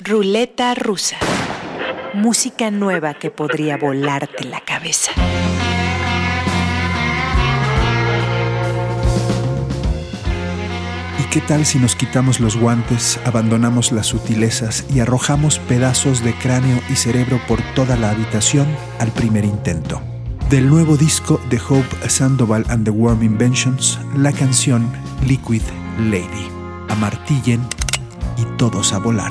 Ruleta rusa. Música nueva que podría volarte la cabeza. ¿Y qué tal si nos quitamos los guantes, abandonamos las sutilezas y arrojamos pedazos de cráneo y cerebro por toda la habitación al primer intento? Del nuevo disco de Hope Sandoval and the Warm Inventions, la canción Liquid Lady. Amartillen y todos a volar.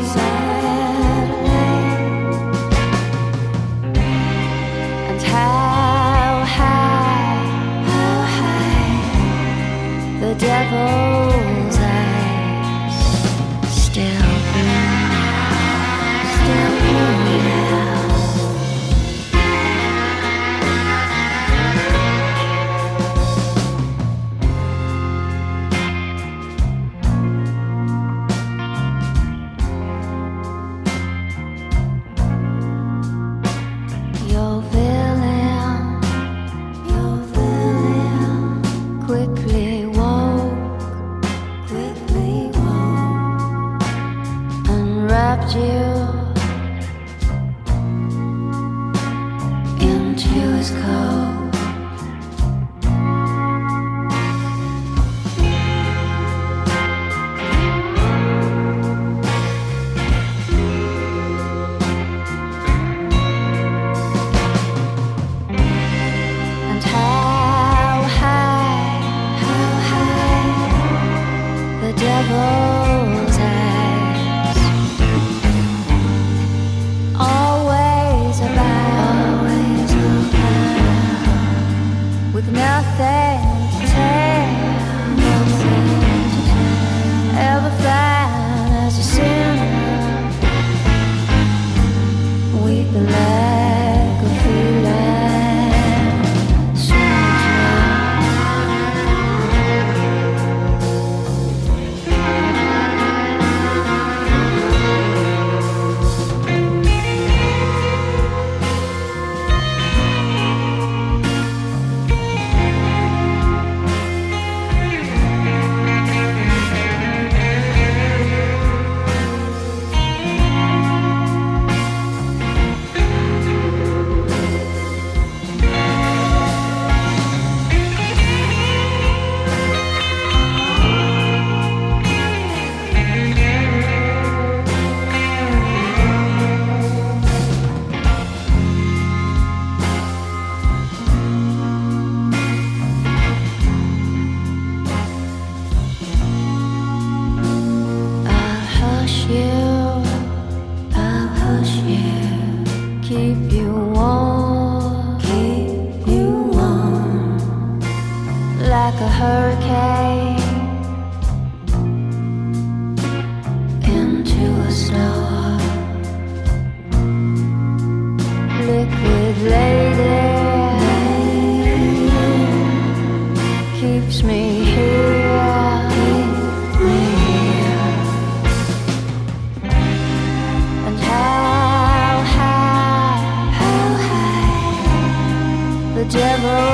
devil.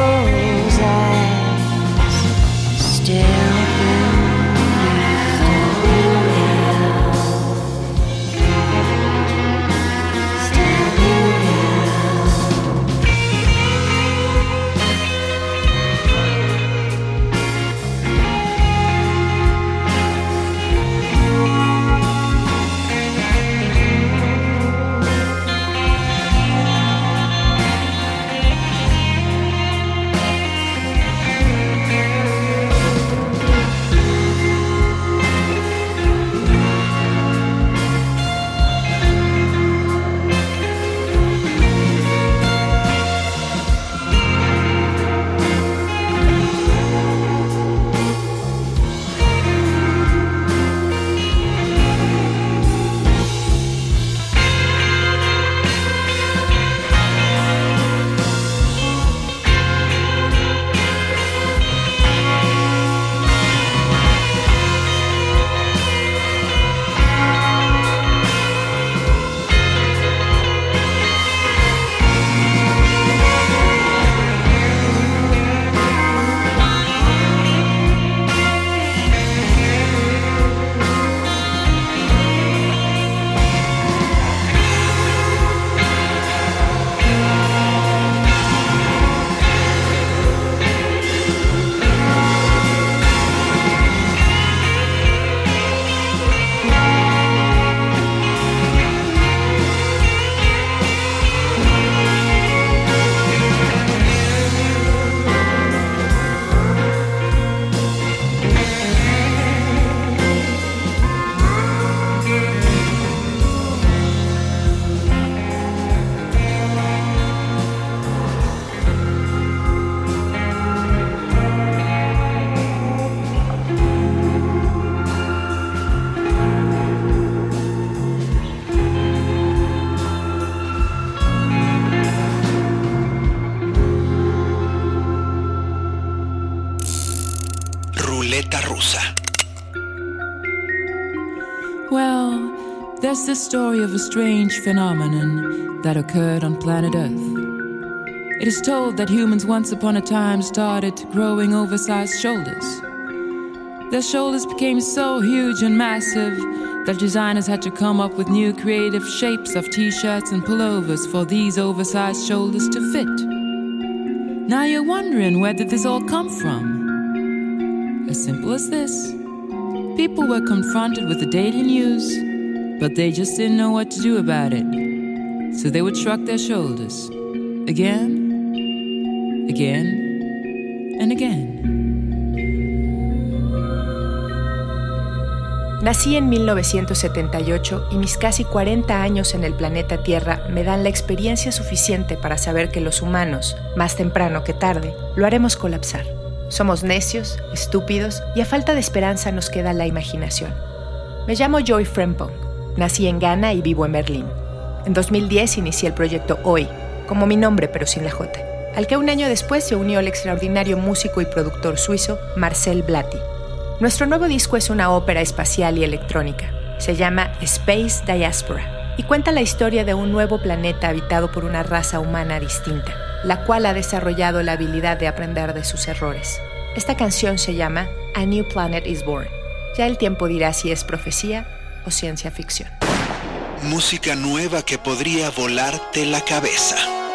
Story of a strange phenomenon that occurred on planet Earth. It is told that humans once upon a time started growing oversized shoulders. Their shoulders became so huge and massive that designers had to come up with new creative shapes of t shirts and pullovers for these oversized shoulders to fit. Now you're wondering where did this all come from? As simple as this. People were confronted with the daily news, but they just didn't know what to do about it. So they would shrug their shoulders. Again, again, and again. Nací en 1978 y mis casi 40 años en el planeta Tierra me dan la experiencia suficiente para saber que los humanos, más temprano que tarde, lo haremos colapsar. Somos necios, estúpidos y a falta de esperanza nos queda la imaginación. Me llamo Joy Frempong. Nací en Ghana y vivo en Berlín. En 2010 inicié el proyecto Hoy, como mi nombre pero sin la J, al que un año después se unió el extraordinario músico y productor suizo Marcel Blatti. Nuestro nuevo disco es una ópera espacial y electrónica. Se llama Space Diaspora y cuenta la historia de un nuevo planeta habitado por una raza humana distinta la cual ha desarrollado la habilidad de aprender de sus errores. Esta canción se llama A New Planet is Born. Ya el tiempo dirá si es profecía ciencia ficción. Música nueva que podría volarte la cabeza.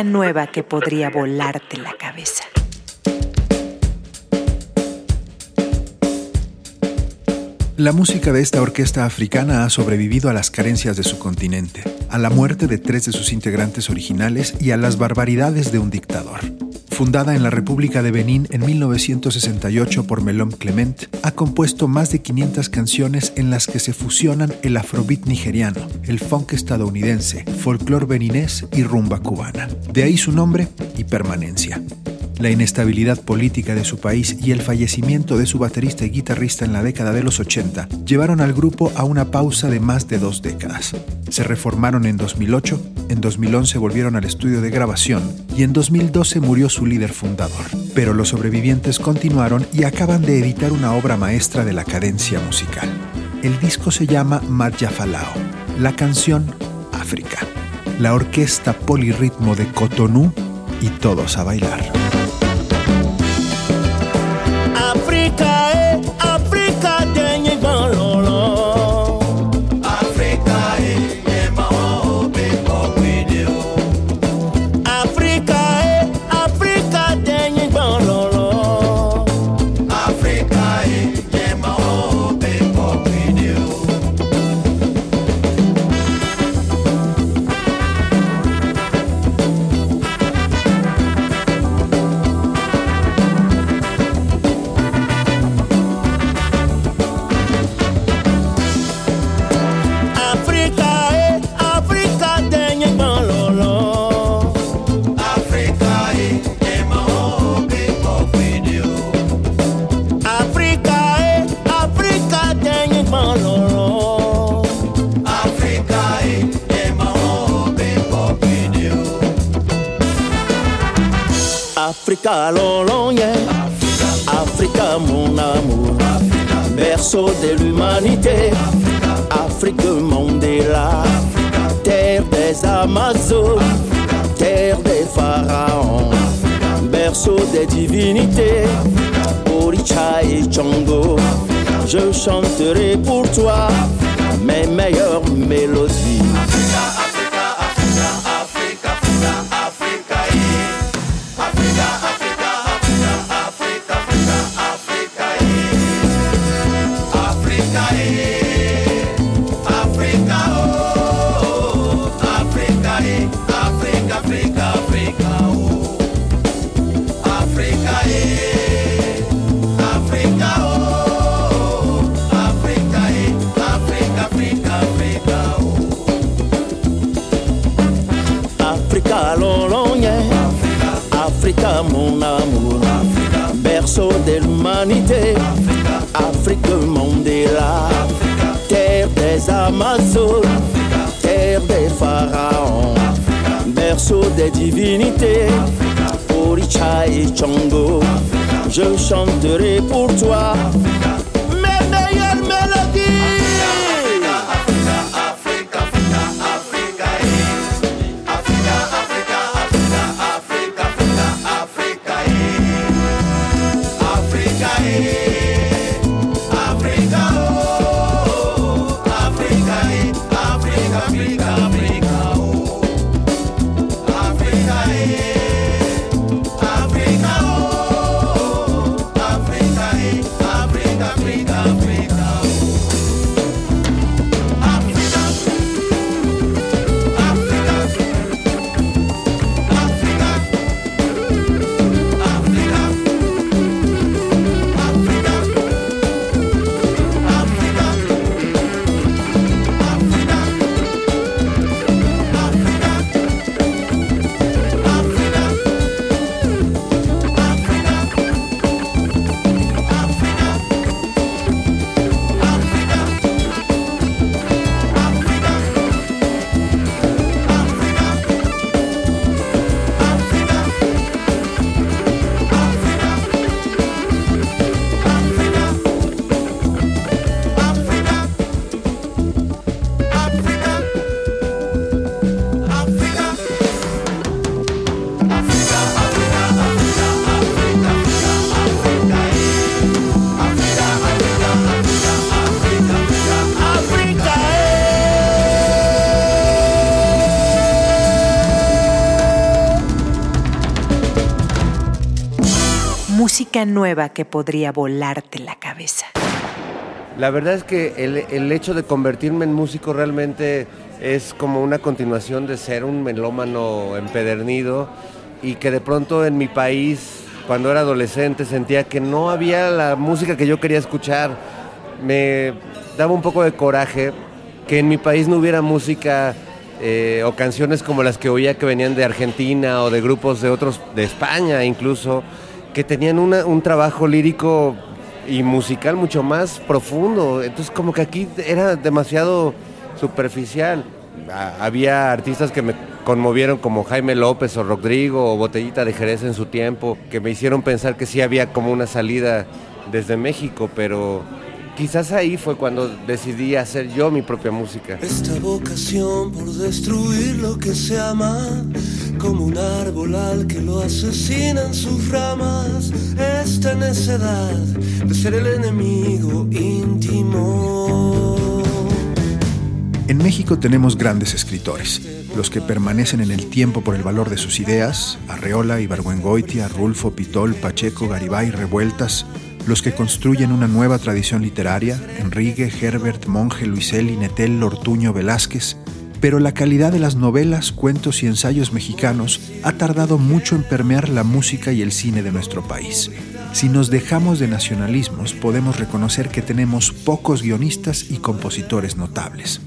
Nueva que podría volarte la cabeza. La música de esta orquesta africana ha sobrevivido a las carencias de su continente, a la muerte de tres de sus integrantes originales y a las barbaridades de un dictador. Fundada en la República de Benín en 1968 por Melom Clement, ha compuesto más de 500 canciones en las que se fusionan el afrobeat nigeriano, el funk estadounidense, folclore beninés y rumba cubana. De ahí su nombre y permanencia. La inestabilidad política de su país y el fallecimiento de su baterista y guitarrista en la década de los 80 llevaron al grupo a una pausa de más de dos décadas. Se reformaron en 2008, en 2011 volvieron al estudio de grabación y en 2012 murió su líder fundador. Pero los sobrevivientes continuaron y acaban de editar una obra maestra de la cadencia musical. El disco se llama Marja Falao, la canción África, la orquesta polirritmo de Cotonou y todos a bailar. Africa, lolon, yeah. Africa, mon amour. Berceau de l'humanité. Afrique, Mandela. Terre des Amazones. Terre des pharaons. Berceau des divinités. Oricha et Chongo. Je chanterai pour toi mes meilleures mélodies. L'humanité. Afrique, Mandela. Terre des Amazones. Terre des pharaons. Berceau des divinités. Oricha et Chongo. Je chanterai pour toi música nueva que podría volarte la cabeza. La verdad es que el, el hecho de convertirme en músico realmente es como una continuación de ser un melómano empedernido y que de pronto en mi país, cuando era adolescente, sentía que no había la música que yo quería escuchar. Me daba un poco de coraje que en mi país no hubiera música eh, o canciones como las que oía que venían de Argentina o de grupos de otros, de España incluso, que tenían una- un trabajo lírico y musical mucho más profundo. Entonces como que aquí era demasiado superficial. A- había artistas que me conmovieron como Jaime López o Rodrigo o Botellita de Jerez en su tiempo, que me hicieron pensar que sí había como una salida desde México, pero quizás ahí fue cuando decidí hacer yo mi propia música. Esta vocación por destruir lo que se ama, como un árbol al que lo asesinan sus ramas, esta necedad de ser el enemigo íntimo. En México tenemos grandes escritores, los que permanecen en el tiempo por el valor de sus ideas, Arreola, Ibargüengoitia, Rulfo, Pitol, Pacheco, Garibay, Revueltas, los que construyen una nueva tradición literaria, Enrique, Herbert, Monge, Luiselli, Netel, Ortuño, Velázquez, pero la calidad de las novelas, cuentos y ensayos mexicanos ha tardado mucho en permear la música y el cine de nuestro país. Si nos dejamos de nacionalismos, podemos reconocer que tenemos pocos guionistas y compositores notables.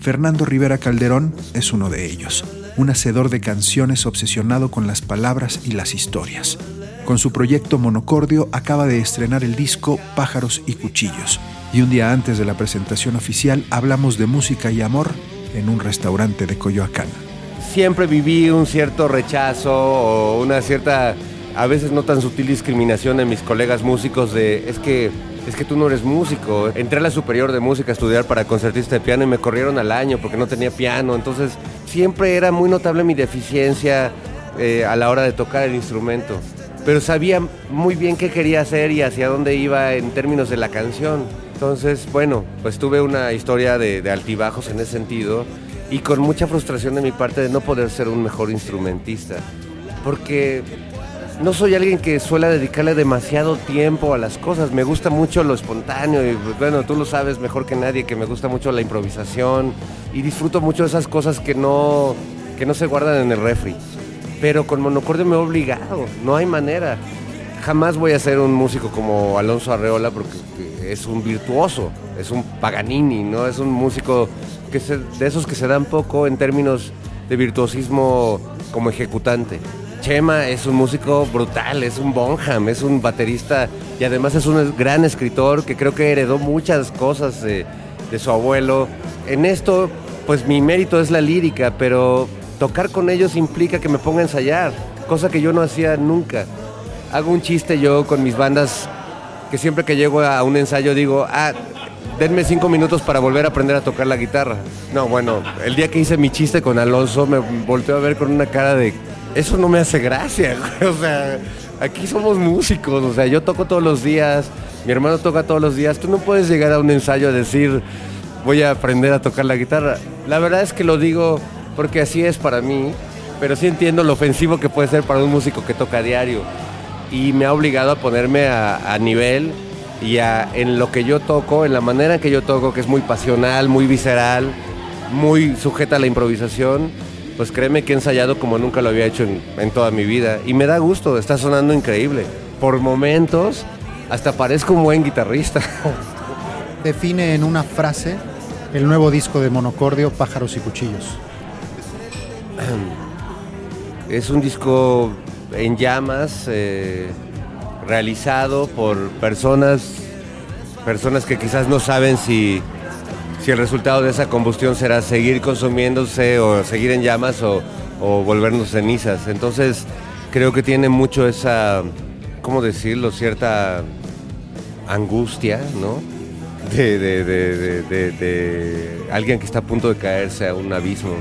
Fernando Rivera Calderón es uno de ellos, un hacedor de canciones obsesionado con las palabras y las historias. Con su proyecto Monocordio acaba de estrenar el disco Pájaros y Cuchillos, y un día antes de la presentación oficial hablamos de música y amor en un restaurante de Coyoacán. siempre viví un cierto rechazo o una cierta, a veces no tan sutil discriminación de mis colegas músicos de, es que, es que tú no eres músico. Entré a la superior de música a estudiar para concertista de piano y me corrieron al año porque no tenía piano. Entonces siempre era muy notable mi deficiencia eh, a la hora de tocar el instrumento. Pero sabía muy bien qué quería hacer y hacia dónde iba en términos de la canción. Entonces, bueno, pues tuve una historia de, altibajos en ese sentido y con mucha frustración de mi parte de no poder ser un mejor instrumentista. Porque no soy alguien que suele dedicarle demasiado tiempo a las cosas. Me gusta mucho lo espontáneo y pues, bueno, tú lo sabes mejor que nadie que me gusta mucho la improvisación y disfruto mucho de esas cosas que no, que no se guardan en el refri. Pero con monocordio me he obligado, no hay manera. Jamás voy a ser un músico como Alonso Arreola porque es un virtuoso, es un Paganini, ¿no? Es un músico que se- de esos que se dan poco en términos de virtuosismo como ejecutante. Chema es un músico brutal, es un Bonham, es un baterista y además es un gran escritor que creo que heredó muchas cosas de, de su abuelo. En esto, pues mi mérito es la lírica, pero tocar con ellos implica que me ponga a ensayar, cosa que yo no hacía nunca. Hago un chiste yo con mis bandas que siempre que llego a un ensayo digo, ah, denme cinco minutos para volver a aprender a tocar la guitarra. No, bueno, el día que hice mi chiste con Alonso me volteó a ver con una cara de, eso no me hace gracia, o sea, aquí somos músicos, o sea, yo toco todos los días, mi hermano toca todos los días, tú no puedes llegar a un ensayo a decir, voy a aprender a tocar la guitarra. La verdad es que lo digo porque así es para mí, pero sí entiendo lo ofensivo que puede ser para un músico que toca a diario y me ha obligado a ponerme a, a nivel y a- en lo que yo toco, en la manera en que yo toco, que es muy pasional, muy visceral, muy sujeta a la improvisación, pues créeme que he ensayado como nunca lo había hecho en, en toda mi vida. Y me da gusto, está sonando increíble. Por momentos, hasta parezco un buen guitarrista. Define en una frase el nuevo disco de Monocordio, Pájaros y Cuchillos. Es un disco en llamas, eh, realizado por personas, personas que quizás no saben si, si el resultado de esa combustión será seguir consumiéndose o seguir en llamas o, volvernos cenizas. Entonces creo que tiene mucho esa, ¿cómo decirlo? Cierta angustia, ¿no? De- de alguien que está a punto de caerse a un abismo.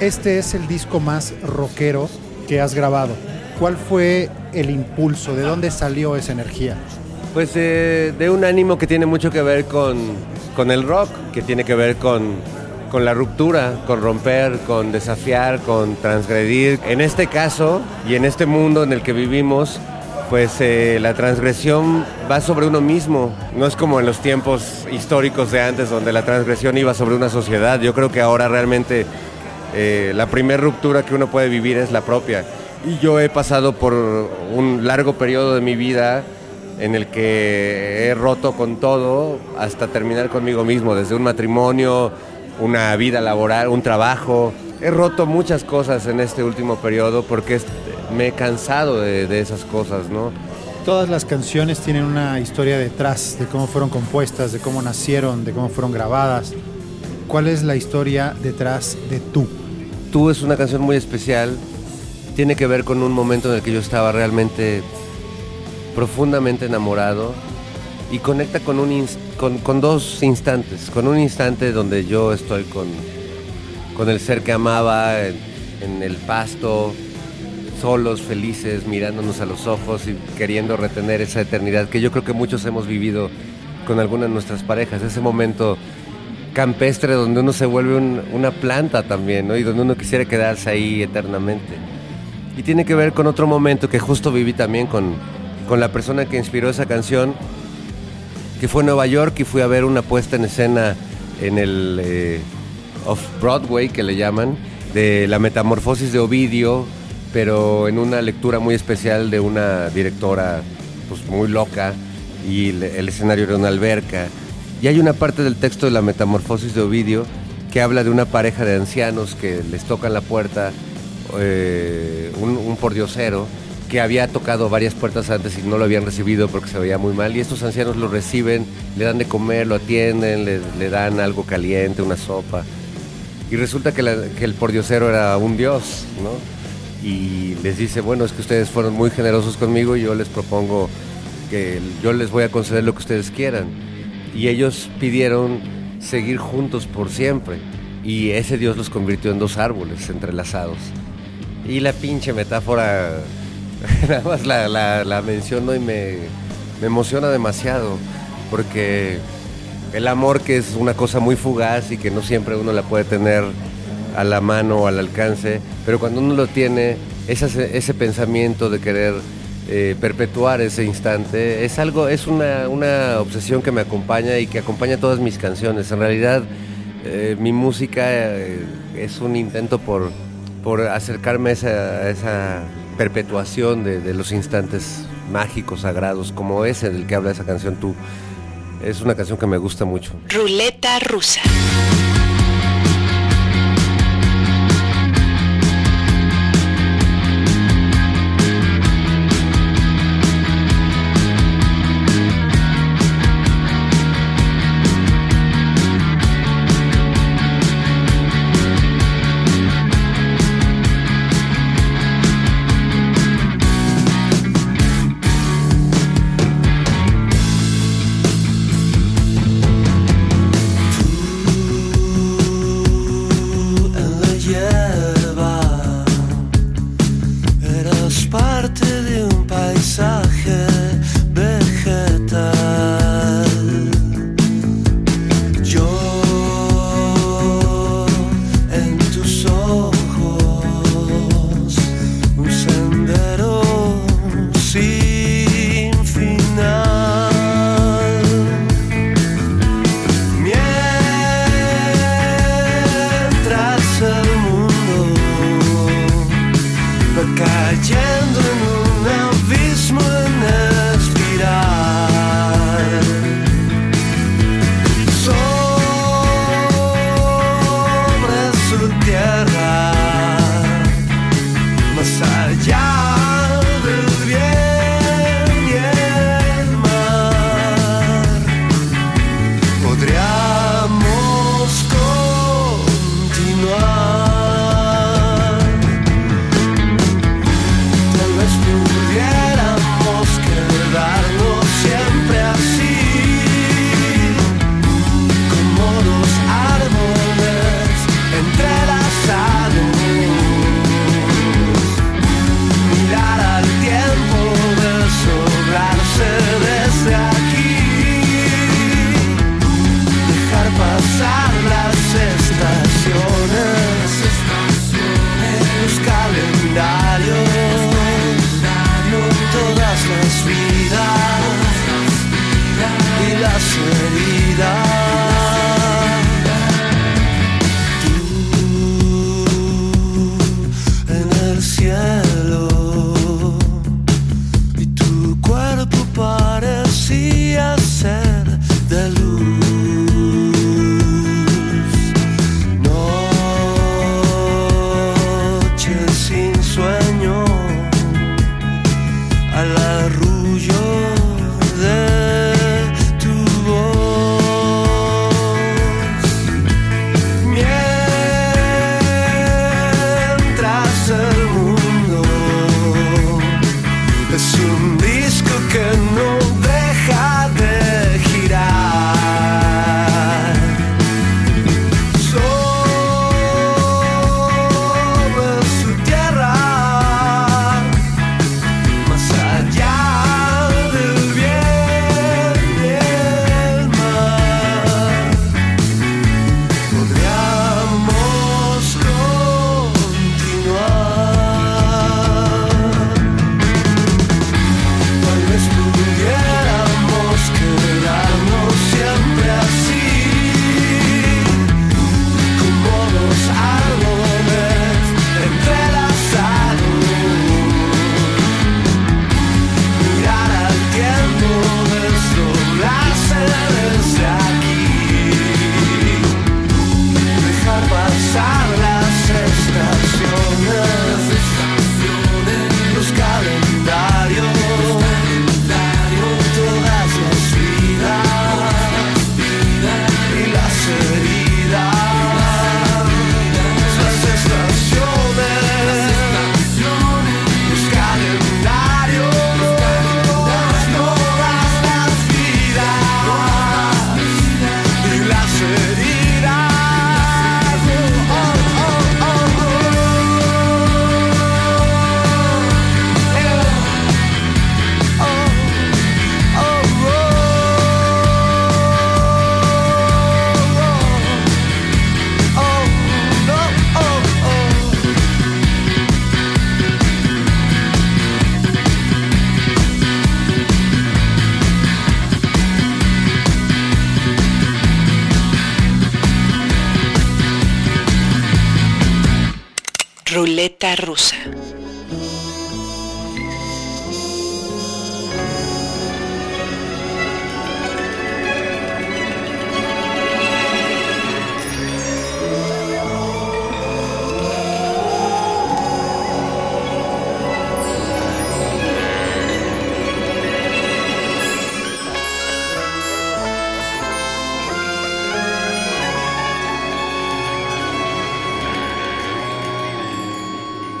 Este es el disco más rockero que has grabado. ¿Cuál fue el impulso? ¿De dónde salió esa energía? Pues eh, de un ánimo que tiene mucho que ver con, con el rock, que tiene que ver con, con la ruptura, con romper, con desafiar, con transgredir. En este caso y en este mundo en el que vivimos, pues eh, la transgresión va sobre uno mismo. No es como en los tiempos históricos de antes donde la transgresión iba sobre una sociedad. Yo creo que ahora realmente eh, la primera ruptura que uno puede vivir es la propia. Y yo he pasado por un largo periodo de mi vida en el que he roto con todo hasta terminar conmigo mismo, desde un matrimonio, una vida laboral, un trabajo. He roto muchas cosas en este último periodo porque me he cansado de, de esas cosas, ¿no? Todas las canciones tienen una historia detrás de cómo fueron compuestas, de cómo nacieron, de cómo fueron grabadas. ¿Cuál es la historia detrás de tú? Tú es una canción muy especial. Tiene que ver con un momento en el que yo estaba realmente profundamente enamorado y conecta con, un con, con dos instantes. Con un instante donde yo estoy con, con el ser que amaba en, el pasto, solos, felices, mirándonos a los ojos y queriendo retener esa eternidad que yo creo que muchos hemos vivido con alguna de nuestras parejas. Ese momento campestre donde uno se vuelve un- una planta también. Y donde uno quisiera quedarse ahí eternamente. Y tiene que ver con otro momento que justo viví también con, con la persona que inspiró esa canción, que fue en Nueva York y fui a ver una puesta en escena en el eh, Off-Broadway, que le llaman, de la metamorfosis de Ovidio, pero en una lectura muy especial de una directora pues, muy loca y el, el escenario era una alberca. Y hay una parte del texto de la metamorfosis de Ovidio que habla de una pareja de ancianos que les tocan la puerta, eh, un, pordiosero que había tocado varias puertas antes y no lo habían recibido porque se veía muy mal. Y estos ancianos lo reciben, le dan de comer, lo atienden, le, dan algo caliente, una sopa. Y resulta que, que el pordiosero era un dios, ¿no? Y les dice, bueno, es que ustedes fueron muy generosos conmigo y yo les propongo que yo les voy a conceder lo que ustedes quieran. Y ellos pidieron seguir juntos por siempre. Y ese dios los convirtió en dos árboles entrelazados. Y la pinche metáfora, nada más la, la- menciono y me, me emociona demasiado, porque el amor que es una cosa muy fugaz y que no siempre uno la puede tener a la mano o al alcance, pero cuando uno lo tiene, ese, ese pensamiento de querer eh, perpetuar ese instante, es algo, es una, una obsesión que me acompaña y que acompaña todas mis canciones. En realidad, eh, mi música eh, es un intento por, por acercarme a esa, perpetuación de los instantes mágicos, sagrados, como ese del que habla esa canción tú. Es una canción que me gusta mucho. Ruleta rusa. las heridas.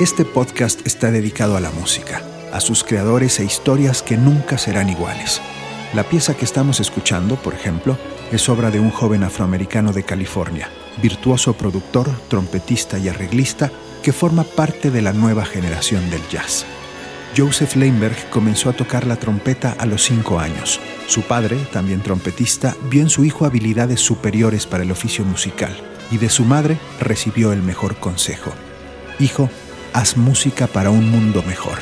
Este podcast está dedicado a la música, a sus creadores e historias que nunca serán iguales. La pieza que estamos escuchando, por ejemplo, es obra de un joven afroamericano de California, virtuoso productor, trompetista y arreglista que forma parte de la nueva generación del jazz. Joseph Leinberg comenzó a tocar la trompeta a los cinco años. Su padre, también trompetista, vio en su hijo habilidades superiores para el oficio musical y de su madre recibió el mejor consejo. Hijo, haz música para un mundo mejor.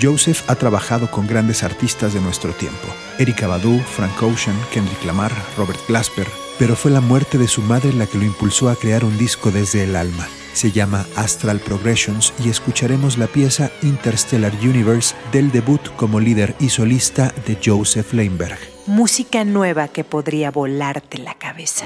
Joseph ha trabajado con grandes artistas de nuestro tiempo, Erika Badu, Frank Ocean, Kendrick Lamar, Robert Glasper, pero fue la muerte de su madre la que lo impulsó a crear un disco desde el alma. Se llama Astral Progressions y escucharemos la pieza Interstellar Universe del debut como líder y solista de Joseph Leinberg. Música nueva que podría volarte la cabeza.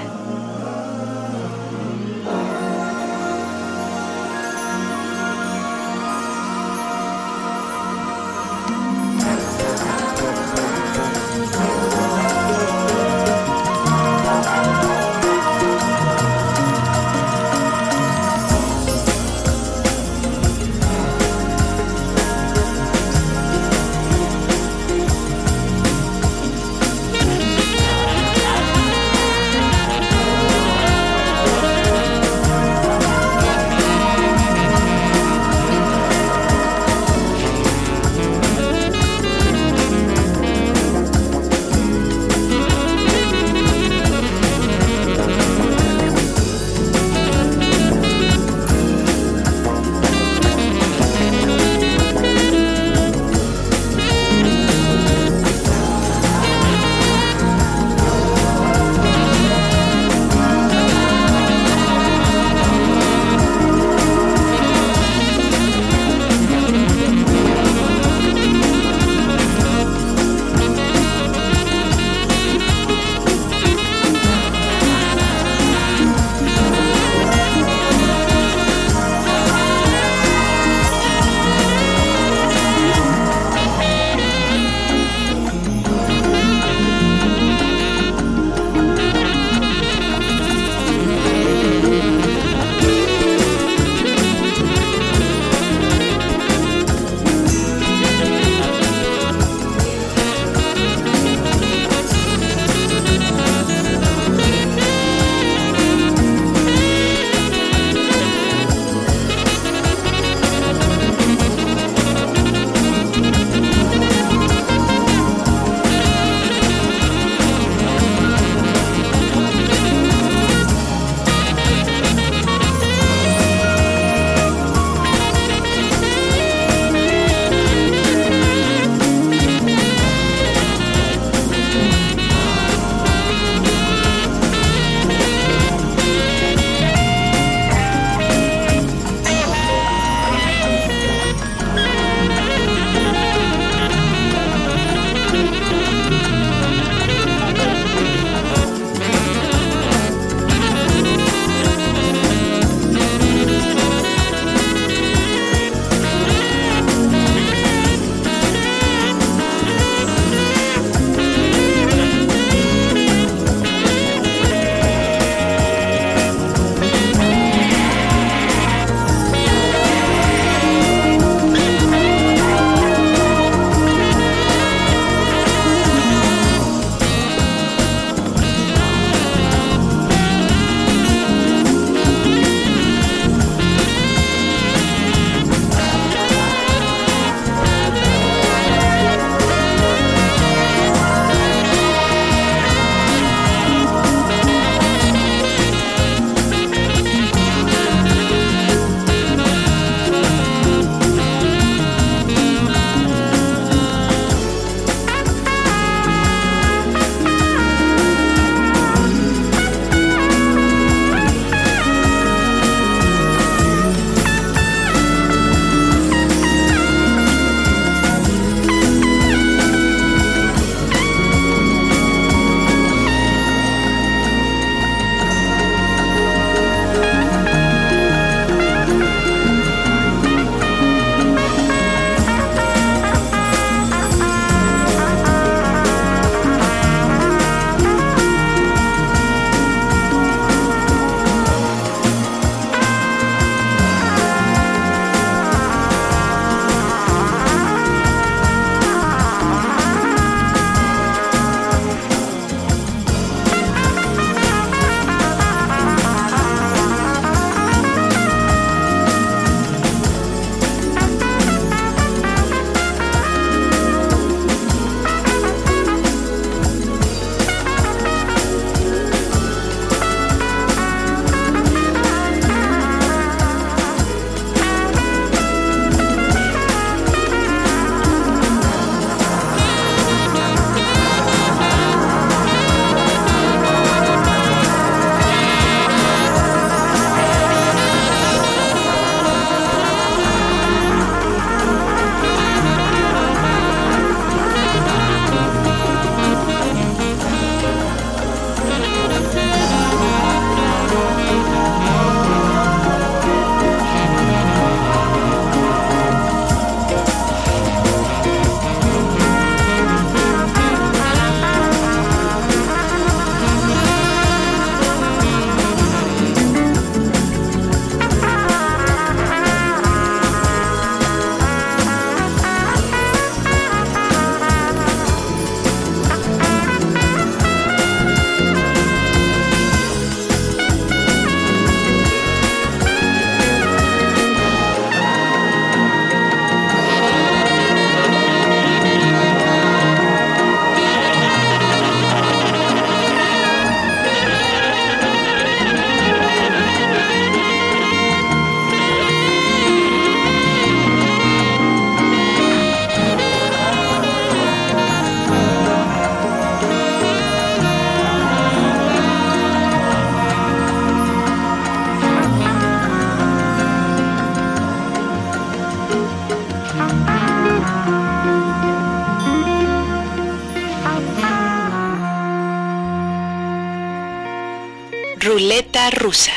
Rusa.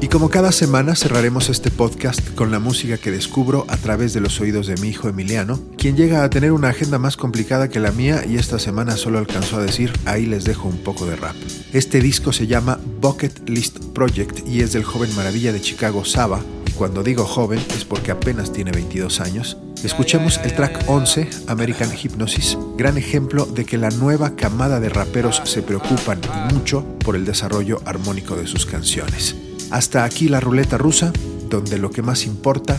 Y como cada semana cerraremos este podcast con la música que descubro a través de los oídos de mi hijo Emiliano, quien llega a tener una agenda más complicada que la mía y esta semana solo alcanzó a decir ahí les dejo un poco de rap. Este disco se llama Bucket List Project y es del joven maravilla de Chicago Saba, y cuando digo joven es porque apenas tiene 22 años. Escuchemos el track 11, American Hypnosis, gran ejemplo de que la nueva camada de raperos se preocupan mucho por el desarrollo armónico de sus canciones. Hasta aquí la ruleta rusa, donde lo que más importa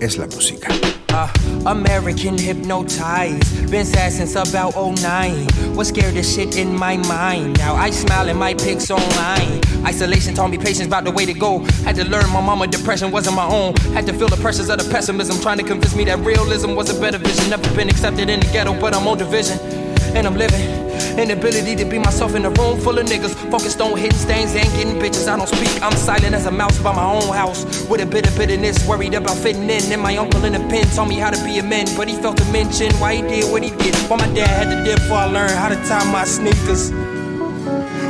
es la música. American hypnotized. Been sad since about 09. Was scared of shit in my mind. Now I smile in my pics online. Isolation taught me patience about the way to go. Had to learn my mama depression wasn't my own. Had to feel the pressures of the pessimism. Trying to convince me that realism was a better vision. Never been accepted in the ghetto, but I'm on division. And I'm living. Inability to be myself in a room full of niggas. Focused on hitting stains and getting bitches. I don't speak, I'm silent as a mouse by my own house. With a bit of bitterness, worried about fitting in. And my uncle in the pen told me how to be a man. But he felt to mention why he did what he did. Why my dad had to dip before I learned how to tie my sneakers.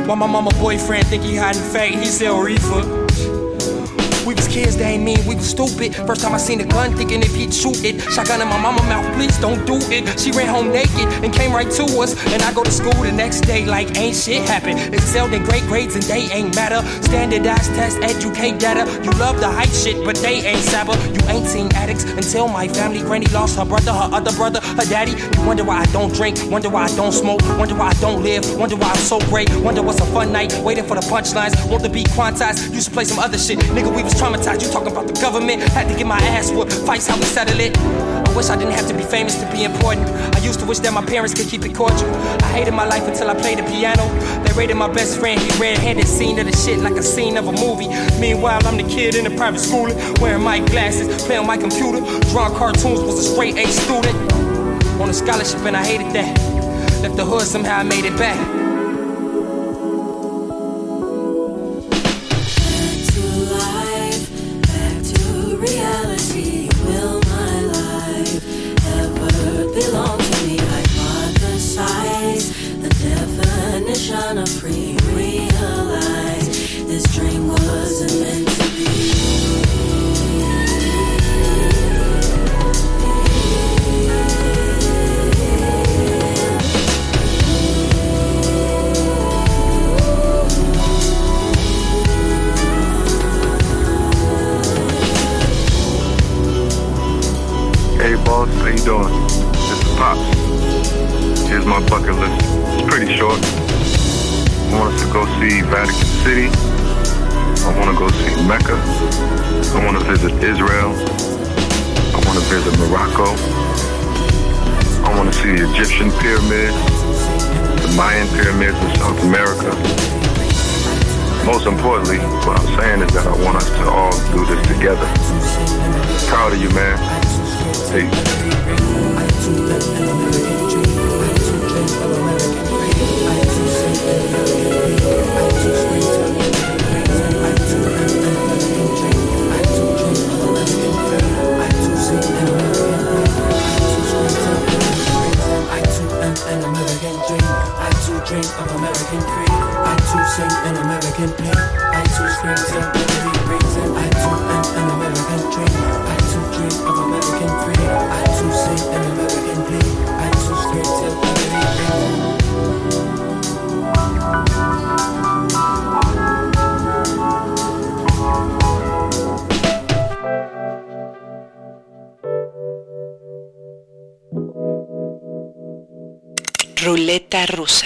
Why my mama boyfriend think he hiding fake, he sell reefer. We was kids, they ain't mean we was stupid. First time I seen a gun, thinking if he'd shoot it. Shotgun in my mama mouth, please don't do it. She ran home naked and came right to us. And I go to school the next day like ain't shit happened. Excelled in great grades and they ain't matter. Standardized test, educate data. You love the hype shit, but they ain't sabber. You ain't seen addicts until my family granny lost her brother, her other brother, her daddy. You wonder why I don't drink, wonder why I don't smoke, wonder why I don't live, wonder why I'm so great, wonder what's a fun night, waiting for the punchlines, want to be quantized, used to play some other shit. Nigga, we was traumatized. You talking about the government? Had to get my ass whooped. Fights how we settle it. I wish I didn't have to be famous to be important. I used to wish that my parents could keep it cordial. I hated my life until I played the piano. They rated my best friend, he red-handed, scene of the shit like a scene of a movie. Meanwhile, I'm the kid in the private school, wearing my glasses, playing my computer, drawing cartoons, was a straight A student. On a scholarship and I hated that. Left the hood, somehow I made it back. Vatican City. I want to go see Mecca. I want to visit Israel. I want to visit Morocco. I want to see the Egyptian pyramids, the Mayan pyramids in South America. Most importantly, what I'm saying is that I want us to all do this together. Proud of you, man. Peace. American. I American play. I too scream every reason. I too am an American. I too dream of American free. I too sing an American play. I too scream every. Ruleta rusa.